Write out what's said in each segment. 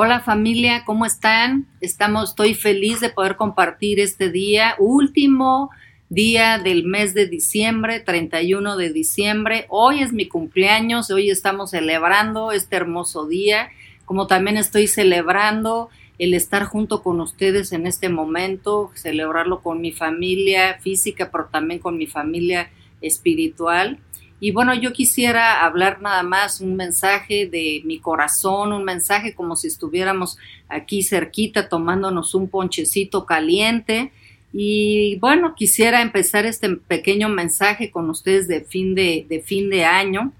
Hola familia, ¿cómo están? Estamos, estoy feliz de poder compartir este día, último día del mes de diciembre, 31 de diciembre. Hoy es mi cumpleaños, hoy estamos celebrando este hermoso día, como también estoy celebrando el estar junto con ustedes en este momento, celebrarlo con mi familia física, pero también con mi familia espiritual. Y bueno, yo quisiera hablar nada más un mensaje de mi corazón, un mensaje como si estuviéramos aquí cerquita tomándonos un ponchecito caliente. Y bueno, quisiera empezar este pequeño mensaje con ustedes de fin de, fin de año.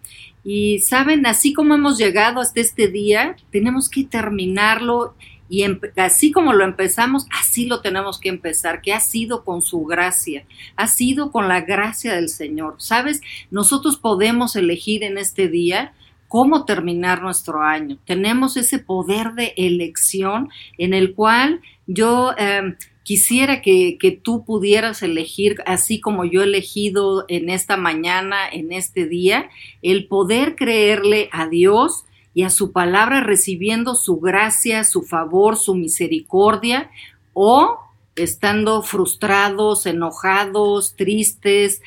Y saben, así como hemos llegado hasta este día, tenemos que terminarlo y así como lo empezamos, así lo tenemos que empezar, que ha sido con su gracia, ha sido con la gracia del Señor. ¿Sabes? Nosotros podemos elegir en este día cómo terminar nuestro año. Tenemos ese poder de elección en el cual yo em, quisiera que, que, tú pudieras elegir, así como yo he elegido en esta mañana, en este día, el poder creerle a Dios y a su palabra recibiendo su gracia, su favor, su misericordia, o estando frustrados, enojados, tristes,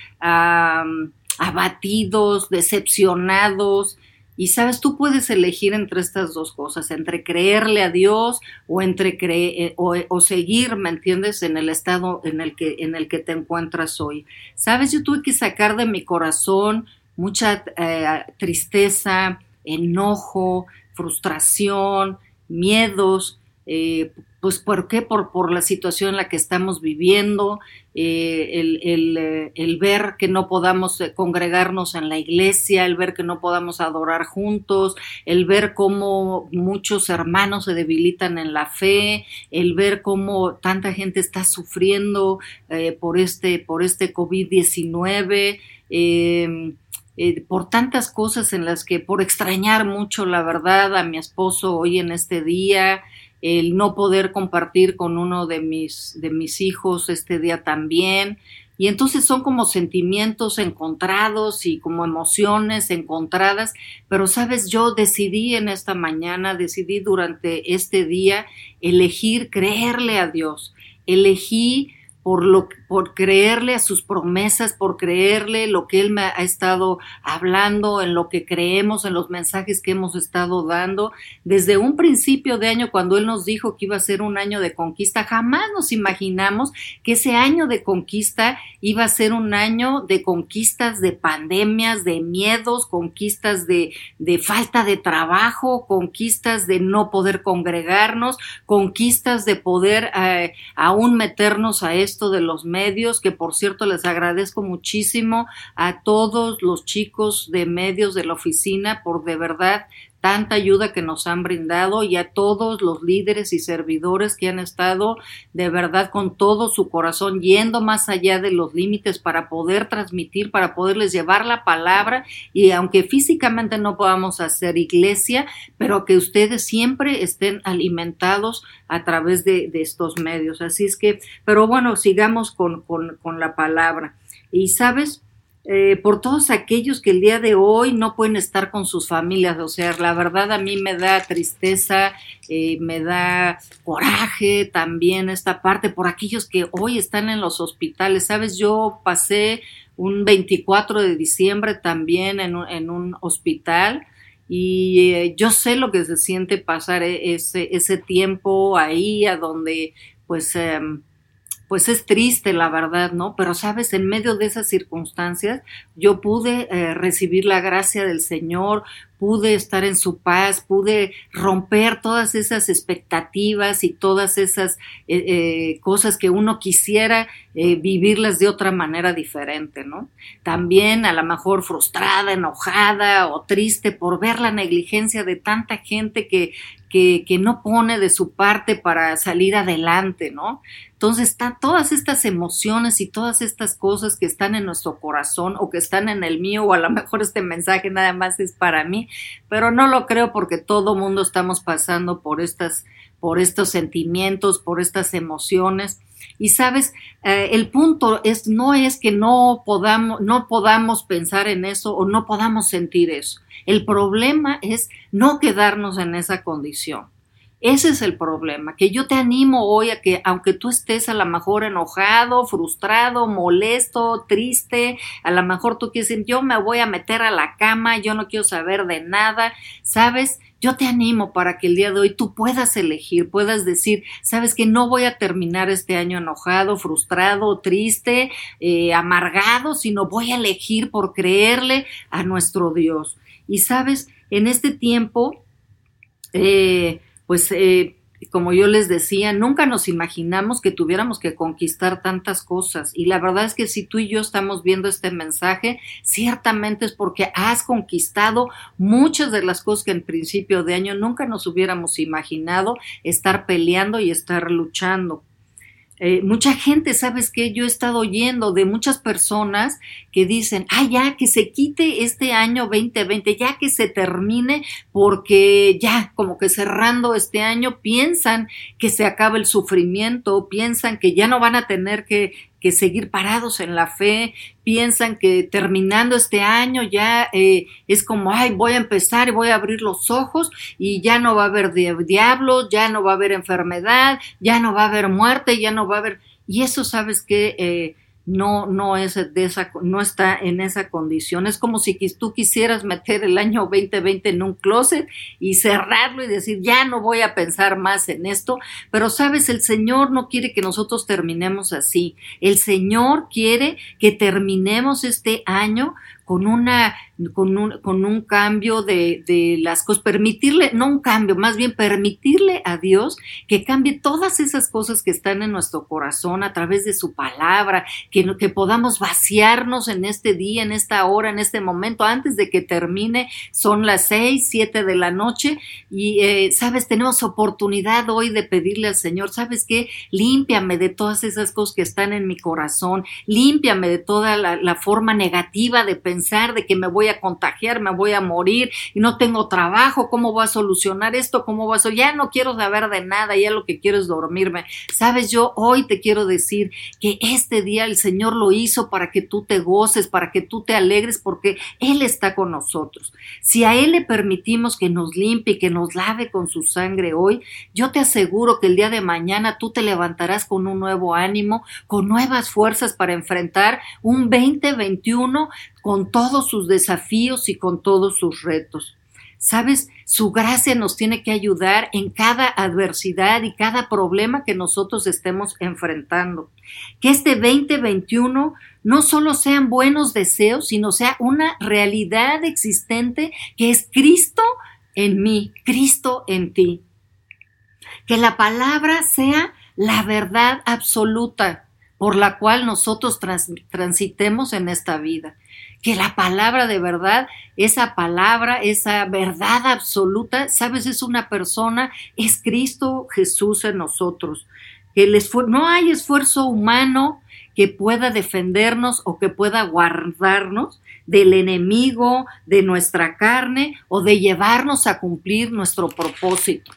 abatidos, decepcionados. Y sabes, tú puedes elegir entre estas dos cosas, entre creerle a Dios o entre creer eh, o, seguir, ¿me entiendes?, en el estado en el que en el que te encuentras hoy. Sabes, yo tuve que sacar de mi corazón mucha eh, tristeza, enojo, frustración, miedos, eh, pues ¿por qué? Por, por, la situación en la que estamos viviendo, eh, el, eh, el, ver que no podamos congregarnos en la iglesia, el ver que no podamos adorar juntos, el ver cómo muchos hermanos se debilitan en la fe, el ver cómo tanta gente está sufriendo por este, por este COVID-19. Eh, por tantas cosas en las que, por extrañar mucho, la verdad, a mi esposo hoy en este día, el no poder compartir con uno de mis, de mis hijos este día también. Y entonces son como sentimientos encontrados y como emociones encontradas, pero sabes, yo decidí en esta mañana, decidí durante este día elegir creerle a Dios, elegí por, lo, por creerle a sus promesas, por creerle lo que Él me ha estado hablando, en lo que creemos, en los mensajes que hemos estado dando. Desde un principio de año, cuando Él nos dijo que iba a ser un año de conquista, jamás nos imaginamos que ese año de conquista iba a ser un año de conquistas de pandemias, de miedos, conquistas de, de falta de trabajo, conquistas de no poder congregarnos, conquistas de poder eh, aún meternos a eso de los medios, que por cierto les agradezco muchísimo a todos los chicos de medios de la oficina por de verdad tanta ayuda que nos han brindado y a todos los líderes y servidores que han estado de verdad con todo su corazón yendo más allá de los límites para poder transmitir, para poderles llevar la palabra y aunque físicamente no podamos hacer iglesia, pero que ustedes siempre estén alimentados a través de, estos medios. Así es que, pero bueno, sigamos con, con, con la palabra. Y sabes, eh, por todos aquellos que el día de hoy no pueden estar con sus familias. O sea, la verdad a mí me da tristeza, eh, me da coraje también esta parte por aquellos que hoy están en los hospitales. Sabes, yo pasé un 24 de diciembre también en un, hospital y eh, yo sé lo que se siente pasar ese, ese tiempo ahí a donde pues... Em, pues es triste, la verdad, ¿no? Pero sabes, en medio de esas circunstancias, yo pude eh, recibir la gracia del Señor, pude estar en su paz, pude romper todas esas expectativas y todas esas eh, eh, cosas que uno quisiera vivirlas de otra manera diferente, ¿no? También a lo mejor frustrada, enojada o triste por ver la negligencia de tanta gente que, que, que no pone de su parte para salir adelante, ¿no? Entonces están todas estas emociones y todas estas cosas que están en nuestro corazón o que están en el mío o a lo mejor este mensaje nada más es para mí, pero no lo creo porque todo mundo estamos pasando por estas por estos sentimientos, por estas emociones. Y sabes, eh, el punto es no es que no podamos, no podamos pensar en eso o no podamos sentir eso. El problema es no quedarnos en esa condición Ese es el problema, que yo te animo hoy a que aunque tú estés a lo mejor enojado, frustrado, molesto, triste, a lo mejor tú quieres decir, yo me voy a meter a la cama, yo no quiero saber de nada, ¿sabes? Yo te animo para que el día de hoy tú puedas elegir, puedas decir, sabes que no voy a terminar este año enojado, frustrado, triste, eh, amargado, sino voy a elegir por creerle a nuestro Dios. Y sabes, en este tiempo, eh, pues eh, como yo les decía, nunca nos imaginamos que tuviéramos que conquistar tantas cosas. Y la verdad es que si tú y yo estamos viendo este mensaje, ciertamente es porque has conquistado muchas de las cosas que en principio de año nunca nos hubiéramos imaginado estar peleando y estar luchando. Eh, mucha gente, ¿sabes qué? Yo he estado oyendo de muchas personas que dicen, ah, ya, que se quite este año 2020, ya que se termine, porque ya, como que cerrando este año, piensan que se acaba el sufrimiento, piensan que ya no van a tener que que seguir parados en la fe, piensan que terminando este año ya eh, es como, ay, voy a empezar y voy a abrir los ojos y ya no va a haber diablos, ya no va a haber enfermedad, ya no va a haber muerte, ya no va a haber... Y eso, sabes que eh, no, no, es de esa, no está en esa condición. Es como si tú quisieras meter el año 2020 en un closet y cerrarlo y decir, ya no voy a pensar más en esto. Pero sabes, el Señor no quiere que nosotros terminemos así. El Señor quiere que terminemos este año con una con un, con un cambio de, de, las cosas, permitirle, no un cambio, más bien permitirle a Dios que cambie todas esas cosas que están en nuestro corazón a través de su palabra, que, que podamos vaciarnos en este día, en esta hora, en este momento, antes de que termine, son las seis, siete de la noche y, eh, sabes, tenemos oportunidad hoy de pedirle al Señor, ¿sabes qué? Límpiame de todas esas cosas que están en mi corazón, límpiame de toda la, la forma negativa de pensar, de que me voy a contagiar, me voy a morir y no tengo trabajo, ¿cómo voy a solucionar esto? ¿Cómo voy a Ya no quiero saber de nada, ya lo que quiero es dormirme. Sabes, yo hoy te quiero decir que este día el Señor lo hizo para que tú te goces, para que tú te alegres, porque Él está con nosotros. Si a Él le permitimos que nos limpie, que nos lave con su sangre hoy, yo te aseguro que el día de mañana tú te levantarás con un nuevo ánimo, con nuevas fuerzas para enfrentar un 2021 con todos sus desafíos y con todos sus retos. Sabes, su gracia nos tiene que ayudar en cada adversidad y cada problema que nosotros estemos enfrentando. Que este 2021 no solo sean buenos deseos, sino sea una realidad existente que es Cristo en mí, Cristo en ti. Que la palabra sea la verdad absoluta por la cual nosotros transitemos en esta vida que la palabra de verdad, esa palabra, esa verdad absoluta, sabes, es una persona, es Cristo Jesús en nosotros. El no hay esfuerzo humano que pueda defendernos o que pueda guardarnos del enemigo, de nuestra carne o de llevarnos a cumplir nuestro propósito.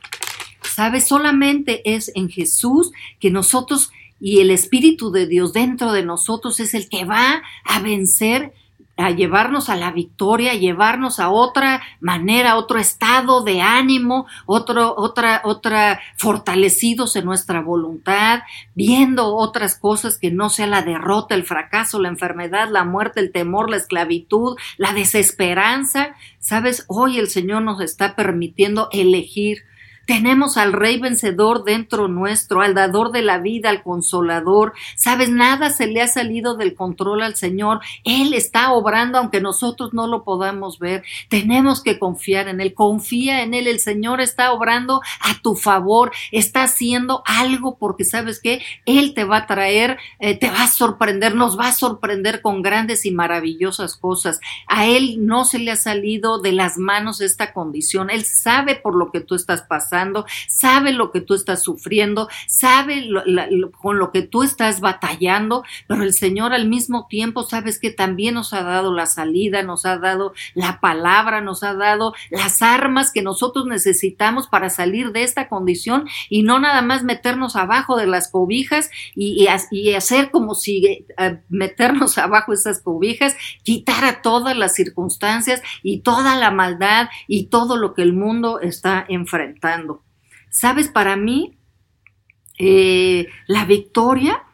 ¿Sabes? Solamente es en Jesús que nosotros y el Espíritu de Dios dentro de nosotros es el que va a vencer a llevarnos a la victoria, a llevarnos a otra manera, otro estado de ánimo, otro, otra, otra, fortalecidos en nuestra voluntad, viendo otras cosas que no sea la derrota, el fracaso, la enfermedad, la muerte, el temor, la esclavitud, la desesperanza. Sabes, hoy el Señor nos está permitiendo elegir tenemos al Rey vencedor dentro nuestro, al dador de la vida, al consolador. Sabes, nada se le ha salido del control al Señor. Él está obrando aunque nosotros no lo podamos ver. Tenemos que confiar en Él. Confía en Él. El Señor está obrando a tu favor. Está haciendo algo porque sabes que Él te va a traer, eh, te va a sorprender, nos va a sorprender con grandes y maravillosas cosas. A Él no se le ha salido de las manos esta condición. Él sabe por lo que tú estás pasando sabe lo que tú estás sufriendo, sabe con lo que tú estás batallando, pero el Señor al mismo tiempo sabes que también nos ha dado la salida, nos ha dado la palabra, nos ha dado las armas que nosotros necesitamos para salir de esta condición y no nada más meternos abajo de las cobijas y, hacer como si eh, meternos abajo esas cobijas, quitar a todas las circunstancias y toda la maldad y todo lo que el mundo está enfrentando. Sabes, para mí, eh, la victoria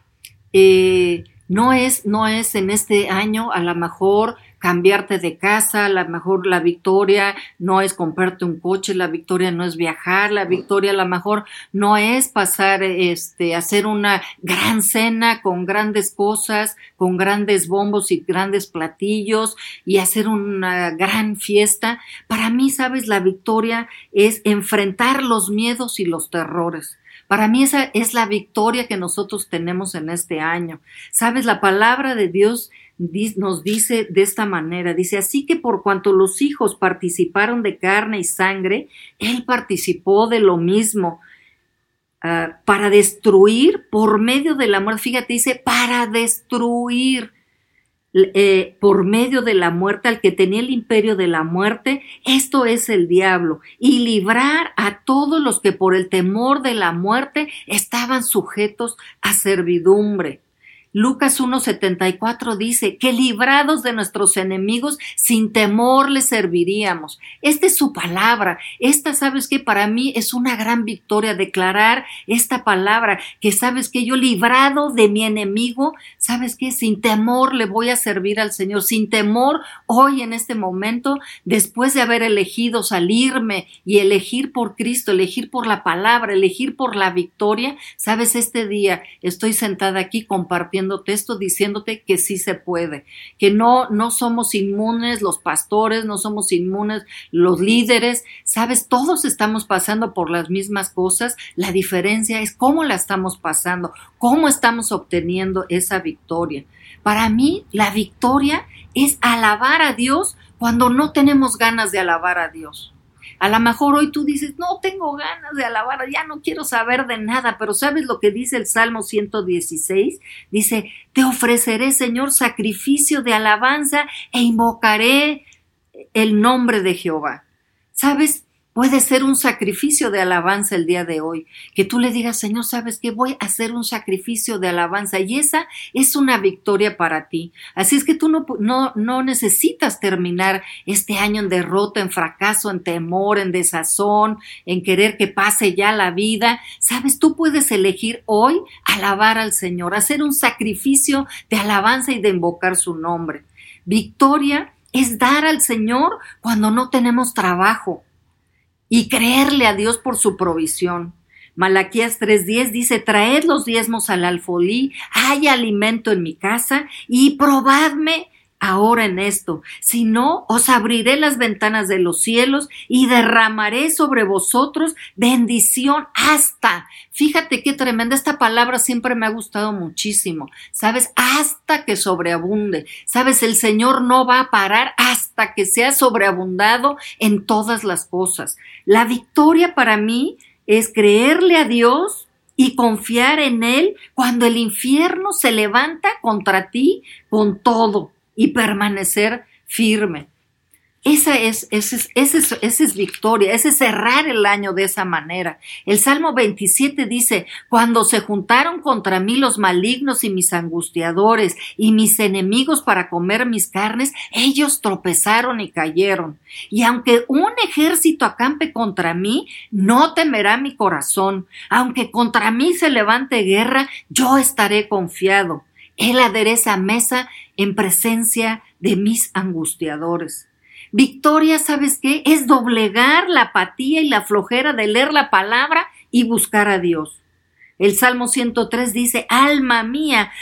eh, no, es, no es en este año a lo mejor cambiarte de casa, a lo mejor la victoria no es comprarte un coche, la victoria no es viajar, la victoria a lo mejor no es pasar, este, hacer una gran cena con grandes cosas, con grandes bombos y grandes platillos y hacer una gran fiesta. Para mí, sabes, la victoria es enfrentar los miedos y los terrores. Para mí esa es la victoria que nosotros tenemos en este año. Sabes, la palabra de Dios nos dice de esta manera, dice, así que por cuanto los hijos participaron de carne y sangre, Él participó de lo mismo. Ah, para destruir por medio de la muerte, fíjate, dice, para destruir eh, por medio de la muerte al que tenía el imperio de la muerte, esto es el diablo, y librar a todos los que por el temor de la muerte estaban sujetos a servidumbre. Lucas 1.74 dice que librados de nuestros enemigos sin temor les serviríamos. Esta es su palabra. Esta, sabes que para mí es una gran victoria declarar esta palabra, que sabes que yo librado de mi enemigo, sabes que sin temor le voy a servir al Señor. Sin temor, hoy en este momento, después de haber elegido salirme y elegir por Cristo, elegir por la palabra, elegir por la victoria, sabes, este día estoy sentada aquí compartiendo esto, diciéndote que sí se puede, que no, no somos inmunes los pastores, no somos inmunes los líderes, sabes, todos estamos pasando por las mismas cosas, la diferencia es cómo la estamos pasando, cómo estamos obteniendo esa victoria. Para mí, la victoria es alabar a Dios cuando no tenemos ganas de alabar a Dios. A lo mejor hoy tú dices, no tengo ganas de alabar, ya no quiero saber de nada, pero ¿sabes lo que dice el Salmo 116? Dice, te ofreceré, Señor, sacrificio de alabanza e invocaré el nombre de Jehová. ¿Sabes? Puede ser un sacrificio de alabanza el día de hoy, que tú le digas, Señor, sabes que voy a hacer un sacrificio de alabanza y esa es una victoria para ti. Así es que tú no, no, no necesitas terminar este año en derrota, en fracaso, en temor, en desazón, en querer que pase ya la vida. Sabes, tú puedes elegir hoy alabar al Señor, hacer un sacrificio de alabanza y de invocar su nombre. Victoria es dar al Señor cuando no tenemos trabajo y creerle a Dios por su provisión. Malaquías 3:10 dice, traed los diezmos al alfolí, hay alimento en mi casa y probadme ahora en esto, si no, os abriré las ventanas de los cielos y derramaré sobre vosotros bendición hasta. Fíjate qué tremenda, esta palabra siempre me ha gustado muchísimo, ¿sabes? Hasta que sobreabunde, ¿sabes? El Señor no va a parar hasta que sea sobreabundado en todas las cosas. La victoria para mí es creerle a Dios y confiar en Él cuando el infierno se levanta contra ti con todo y permanecer firme. Esa es, esa es, esa es, es, victoria, ese es cerrar el año de esa manera. El Salmo 27 dice, cuando se juntaron contra mí los malignos y mis angustiadores y mis enemigos para comer mis carnes, ellos tropezaron y cayeron. Y aunque un ejército acampe contra mí, no temerá mi corazón. Aunque contra mí se levante guerra, yo estaré confiado. Él adereza mesa en presencia de mis angustiadores. Victoria, ¿sabes qué? Es doblegar la apatía y la flojera de leer la palabra y buscar a Dios. El Salmo 103 dice, alma mía,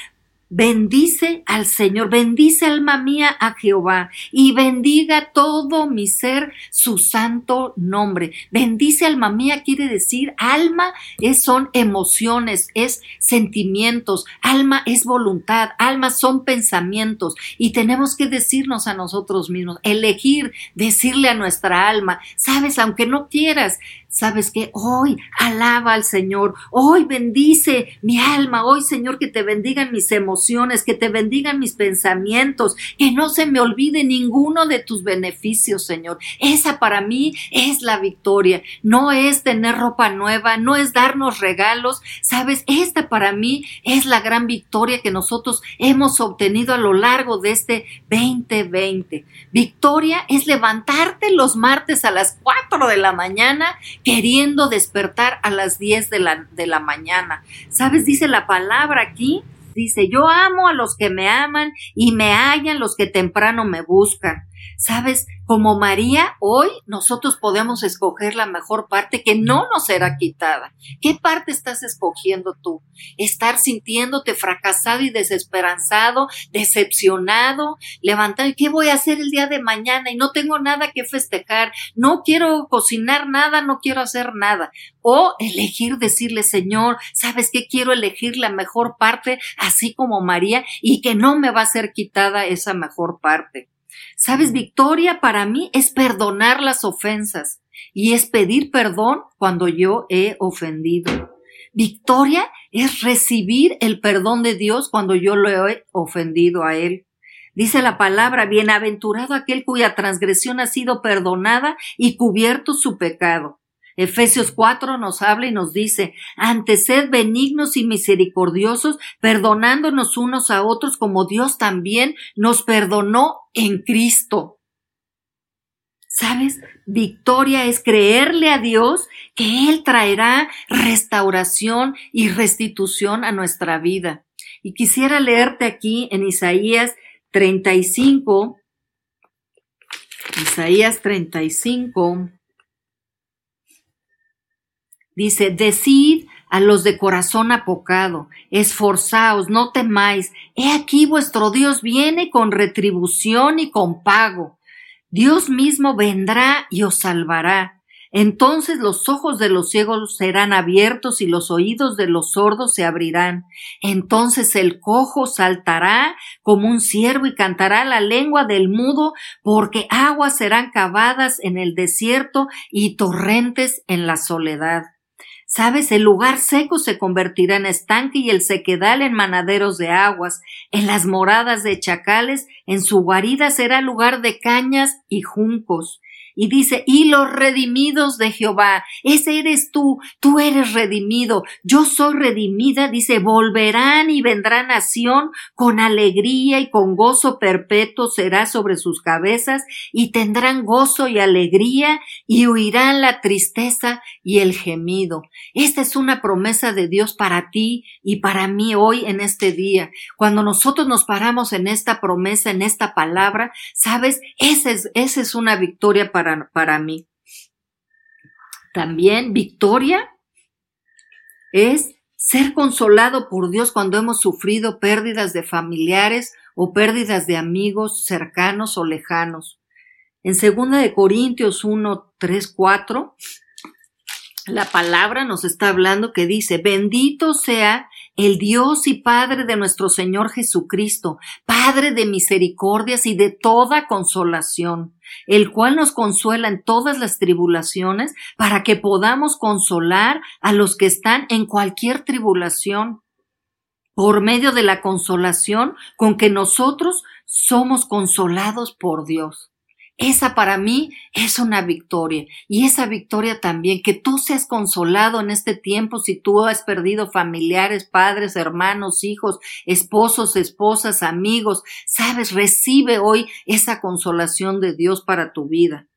Bendice al Señor, bendice alma mía a Jehová y bendiga todo mi ser su santo nombre. Bendice alma mía quiere decir alma es, son emociones, es sentimientos, alma es voluntad, alma son pensamientos y tenemos que decirnos a nosotros mismos, elegir, decirle a nuestra alma, sabes, aunque no quieras, ¿Sabes qué? Hoy alaba al Señor, hoy bendice mi alma, hoy Señor que te bendigan mis emociones, que te bendigan mis pensamientos, que no se me olvide ninguno de tus beneficios, Señor. Esa para mí es la victoria, no es tener ropa nueva, no es darnos regalos, ¿sabes? Esta para mí es la gran victoria que nosotros hemos obtenido a lo largo de este 2020. Victoria es levantarte los martes a las 4 de la mañana queriendo despertar a las 10 de la, de la mañana. ¿Sabes? Dice la palabra aquí, dice, yo amo a los que me aman y me hallan los que temprano me buscan. Sabes, como María, hoy nosotros podemos escoger la mejor parte que no nos será quitada. ¿Qué parte estás escogiendo tú? Estar sintiéndote fracasado y desesperanzado, decepcionado, levantado, ¿qué voy a hacer el día de mañana? Y no tengo nada que festejar, no quiero cocinar nada, no quiero hacer nada. O elegir decirle, Señor, ¿sabes qué? Quiero elegir la mejor parte, así como María, y que no me va a ser quitada esa mejor parte. Sabes, victoria para mí es perdonar las ofensas y es pedir perdón cuando yo he ofendido. Victoria es recibir el perdón de Dios cuando yo lo he ofendido a Él. Dice la palabra, bienaventurado aquel cuya transgresión ha sido perdonada y cubierto su pecado. Efesios 4 nos habla y nos dice, antes sed benignos y misericordiosos, perdonándonos unos a otros como Dios también nos perdonó en Cristo. ¿Sabes? Victoria es creerle a Dios que Él traerá restauración y restitución a nuestra vida. Y quisiera leerte aquí en Isaías 35, Isaías 35, Dice, decid a los de corazón apocado, esforzaos, no temáis, he aquí vuestro Dios viene con retribución y con pago. Dios mismo vendrá y os salvará. Entonces los ojos de los ciegos serán abiertos y los oídos de los sordos se abrirán. Entonces el cojo saltará como un ciervo y cantará la lengua del mudo, porque aguas serán cavadas en el desierto y torrentes en la soledad. Sabes, el lugar seco se convertirá en estanque y el sequedal en manaderos de aguas. En las moradas de chacales, en su guarida será lugar de cañas y juncos y dice, y los redimidos de Jehová, ese eres tú, tú eres redimido, yo soy redimida, dice, volverán y vendrá nación con alegría y con gozo perpetuo será sobre sus cabezas y tendrán gozo y alegría y huirán la tristeza y el gemido. Esta es una promesa de Dios para ti y para mí hoy en este día. Cuando nosotros nos paramos en esta promesa, en esta palabra, sabes, esa es, esa es una victoria para para, mí. También victoria es ser consolado por Dios cuando hemos sufrido pérdidas de familiares o pérdidas de amigos cercanos o lejanos. En 2 de Corintios 1, 3, 4, la palabra nos está hablando que dice, bendito sea el Dios y Padre de nuestro Señor Jesucristo, Padre de misericordias y de toda consolación, el cual nos consuela en todas las tribulaciones para que podamos consolar a los que están en cualquier tribulación por medio de la consolación con que nosotros somos consolados por Dios. Esa para mí es una victoria. Y esa victoria también, que tú seas consolado en este tiempo si tú has perdido familiares, padres, hermanos, hijos, esposos, esposas, amigos. Sabes, recibe hoy esa consolación de Dios para tu vida.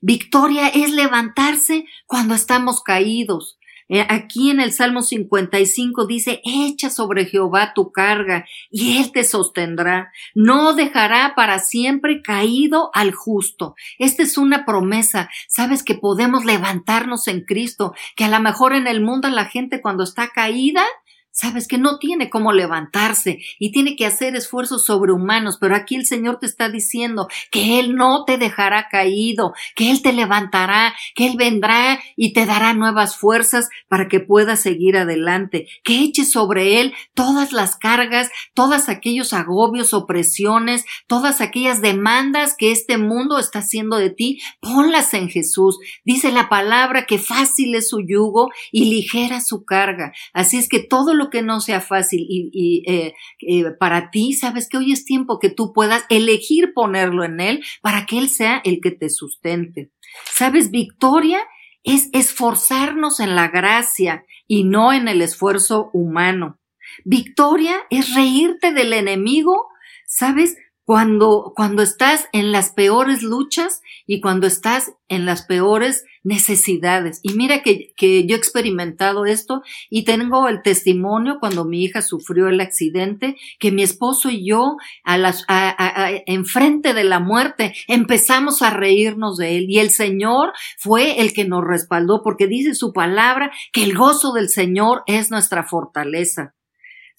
Victoria es levantarse cuando estamos caídos. Eh, aquí en el Salmo 55 dice, echa sobre Jehová tu carga y él te sostendrá. No dejará para siempre caído al justo. Esta es una promesa. Sabes que podemos levantarnos en Cristo, que a lo mejor en el mundo la gente cuando está caída, sabes que no tiene cómo levantarse y tiene que hacer esfuerzos sobrehumanos, pero aquí el Señor te está diciendo que Él no te dejará caído, que Él te levantará, que Él vendrá y te dará nuevas fuerzas para que puedas seguir adelante, que eches sobre Él todas las cargas, todos aquellos agobios, opresiones, todas aquellas demandas que este mundo está haciendo de ti, ponlas en Jesús. Dice la palabra que fácil es su yugo y ligera su carga. Así es que todo lo que no sea fácil y, eh, eh, para ti, sabes que hoy es tiempo que tú puedas elegir ponerlo en Él para que Él sea el que te sustente. Sabes, victoria es esforzarnos en la gracia y no en el esfuerzo humano. Victoria es reírte del enemigo, ¿sabes? Cuando, cuando estás en las peores luchas y cuando estás en las peores necesidades. Y mira que, que, yo he experimentado esto y tengo el testimonio cuando mi hija sufrió el accidente, que mi esposo y yo a las, a, a, enfrente de la muerte empezamos a reírnos de él y el Señor fue el que nos respaldó porque dice su palabra que el gozo del Señor es nuestra fortaleza.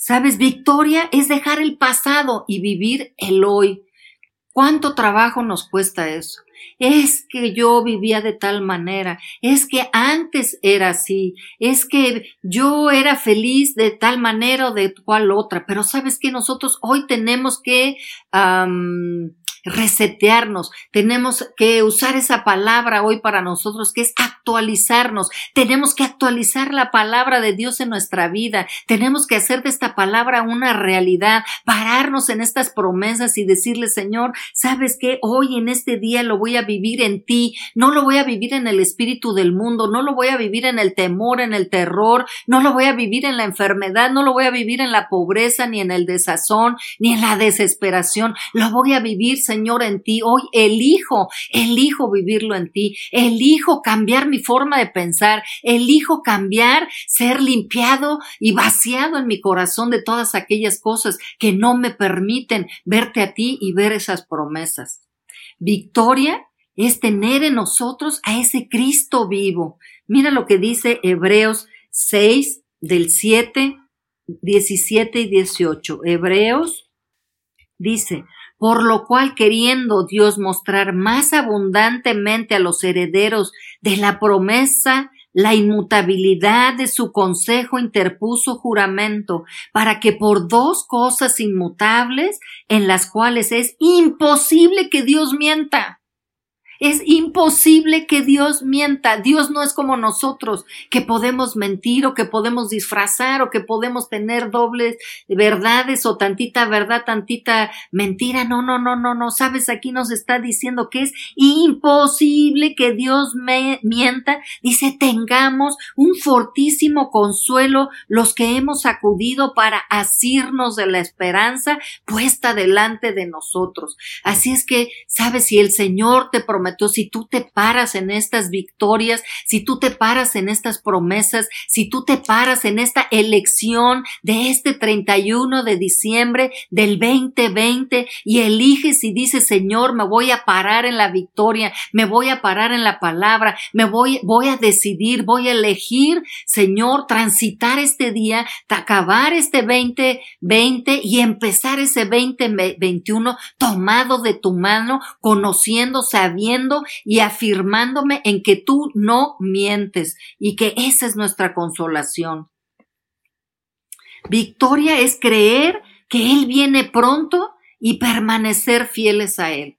Sabes, victoria es dejar el pasado y vivir el hoy. ¿Cuánto trabajo nos cuesta eso? Es que yo vivía de tal manera, es que antes era así, es que yo era feliz de tal manera o de cual otra, pero sabes que nosotros hoy tenemos que resetearnos, tenemos que usar esa palabra hoy para nosotros que es actualizarnos, tenemos que actualizar la palabra de Dios en nuestra vida, tenemos que hacer de esta palabra una realidad, pararnos en estas promesas y decirle, Señor, sabes que hoy en este día lo voy a vivir en ti, no lo voy a vivir en el espíritu del mundo, no lo voy a vivir en el temor, en el terror, no lo voy a vivir en la enfermedad, no lo voy a vivir en la pobreza, ni en el desazón, ni en la desesperación, lo voy a vivir, Señor, en ti. Hoy elijo, elijo vivirlo en ti. Elijo cambiar mi forma de pensar. Elijo cambiar, ser limpiado y vaciado en mi corazón de todas aquellas cosas que no me permiten verte a ti y ver esas promesas. Victoria es tener en nosotros a ese Cristo vivo. Mira lo que dice Hebreos 6 del 7, 17 y 18. Hebreos dice, por lo cual queriendo Dios mostrar más abundantemente a los herederos de la promesa la inmutabilidad de su consejo interpuso juramento para que por dos cosas inmutables en las cuales es imposible que Dios mienta es imposible que Dios mienta. Dios no es como nosotros, que podemos mentir o que podemos disfrazar o que podemos tener dobles verdades o tantita verdad, tantita mentira. No, no, no, no, no. Sabes, aquí nos está diciendo que es imposible que Dios me mienta. Dice, tengamos un fortísimo consuelo los que hemos acudido para asirnos de la esperanza puesta delante de nosotros. Así es que, sabes, si el Señor te promete si tú te paras en estas victorias, si tú te paras en estas promesas, si tú te paras en esta elección de este 31 de diciembre del 2020 y eliges y dices, Señor, me voy a parar en la victoria, me voy a parar en la palabra, me voy, voy a decidir, voy a elegir, Señor, transitar este día, acabar este 2020 y empezar ese 2021 tomado de tu mano, conociendo, sabiendo, y afirmándome en que tú no mientes y que esa es nuestra consolación. Victoria es creer que Él viene pronto y permanecer fieles a Él.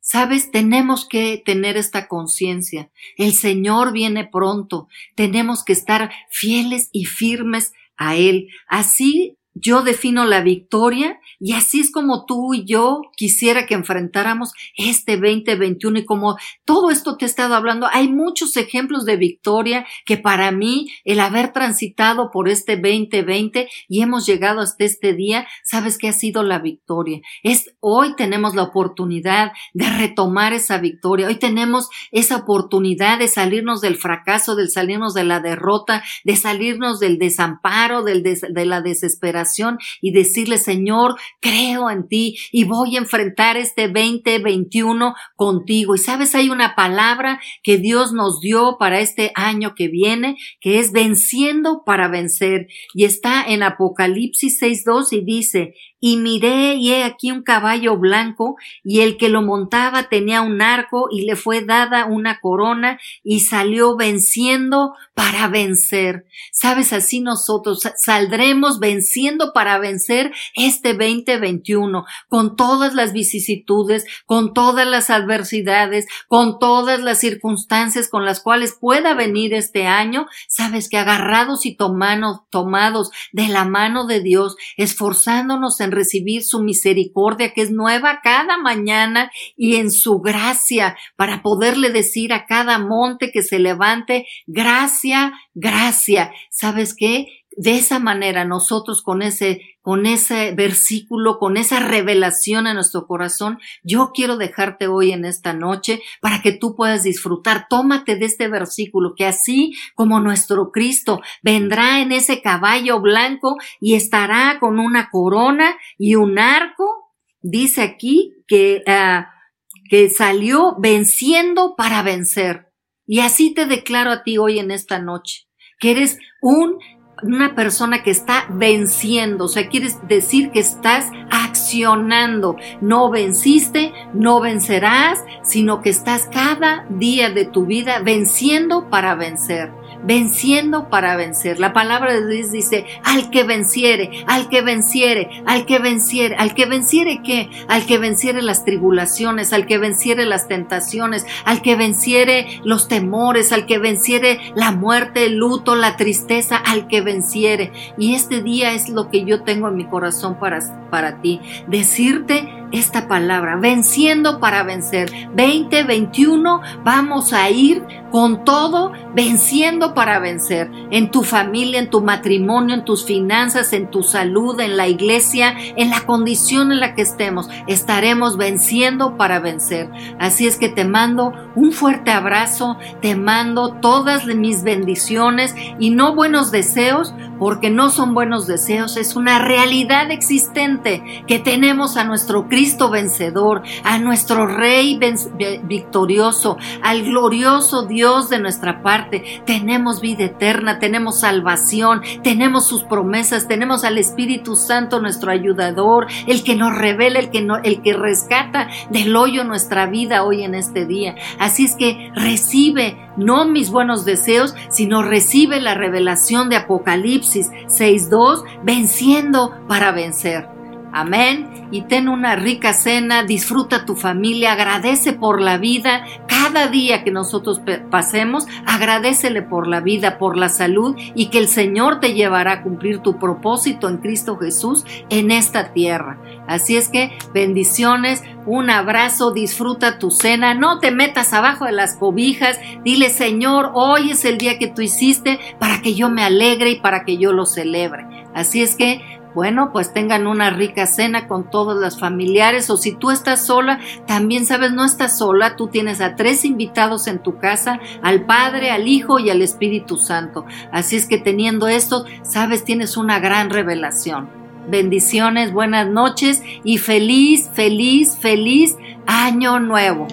Sabes, tenemos que tener esta conciencia. El Señor viene pronto. Tenemos que estar fieles y firmes a Él. Así yo defino la victoria y así es como tú y yo quisiera que enfrentáramos este 2021 y como todo esto te he estado hablando, hay muchos ejemplos de victoria que para mí el haber transitado por este 2020 y hemos llegado hasta este día, sabes que ha sido la victoria. Es hoy tenemos la oportunidad de retomar esa victoria. Hoy tenemos esa oportunidad de salirnos del fracaso, de salirnos de la derrota, de salirnos del desamparo, del de la desesperación y decirle, Señor, creo en ti y voy a enfrentar este 2021 contigo. Y sabes, hay una palabra que Dios nos dio para este año que viene, que es venciendo para vencer. Y está en Apocalipsis 6.2 y dice, y miré y he aquí un caballo blanco y el que lo montaba tenía un arco y le fue dada una corona y salió venciendo para vencer. Sabes, así nosotros saldremos venciendo para vencer este 2021 con todas las vicisitudes, con todas las adversidades, con todas las circunstancias con las cuales pueda venir este año. Sabes que agarrados y tomados, tomados de la mano de Dios, esforzándonos recibir su misericordia que es nueva cada mañana y en su gracia para poderle decir a cada monte que se levante, gracia, gracia. ¿Sabes qué? De esa manera nosotros con ese, con ese versículo, con esa revelación en nuestro corazón, yo quiero dejarte hoy en esta noche para que tú puedas disfrutar. Tómate de este versículo, que así como nuestro Cristo vendrá en ese caballo blanco y estará con una corona y un arco, dice aquí que, uh, que salió venciendo para vencer. Y así te declaro a ti hoy en esta noche, que eres un una persona que está venciendo, o sea, quieres decir que estás accionando. No venciste, no vencerás, sino que estás cada día de tu vida venciendo para vencer venciendo para vencer. La palabra de Dios dice, al que venciere, al que venciere, al que venciere, al que venciere qué? Al que venciere las tribulaciones, al que venciere las tentaciones, al que venciere los temores, al que venciere la muerte, el luto, la tristeza, al que venciere. Y este día es lo que yo tengo en mi corazón para, para ti, decirte esta palabra, venciendo para vencer. 2021, vamos a ir con todo, venciendo para vencer. En tu familia, en tu matrimonio, en tus finanzas, en tu salud, en la iglesia, en la condición en la que estemos, estaremos venciendo para vencer. Así es que te mando un fuerte abrazo, te mando todas mis bendiciones y no buenos deseos, porque no son buenos deseos, es una realidad existente que tenemos a nuestro Cristo vencedor, a nuestro Rey victorioso, al glorioso Dios de nuestra parte. Tenemos vida eterna, tenemos salvación, tenemos sus promesas, tenemos al Espíritu Santo, nuestro ayudador, el que nos revela, el que, el que rescata del hoyo nuestra vida hoy en este día. Así es que recibe no mis buenos deseos, sino recibe la revelación de Apocalipsis 6.2, venciendo para vencer. Amén. Y ten una rica cena, disfruta tu familia, agradece por la vida. Cada día que nosotros pasemos, agradecele por la vida, por la salud y que el Señor te llevará a cumplir tu propósito en Cristo Jesús en esta tierra. Así es que bendiciones, un abrazo, disfruta tu cena, no te metas abajo de las cobijas, dile Señor, hoy es el día que tú hiciste para que yo me alegre y para que yo lo celebre. Así es que bueno, pues tengan una rica cena con todos los familiares o si tú estás sola, también sabes, no estás sola, tú tienes a tres invitados en tu casa, al Padre, al Hijo y al Espíritu Santo. Así es que teniendo esto, sabes, tienes una gran revelación. Bendiciones, buenas noches y feliz, feliz, feliz año nuevo.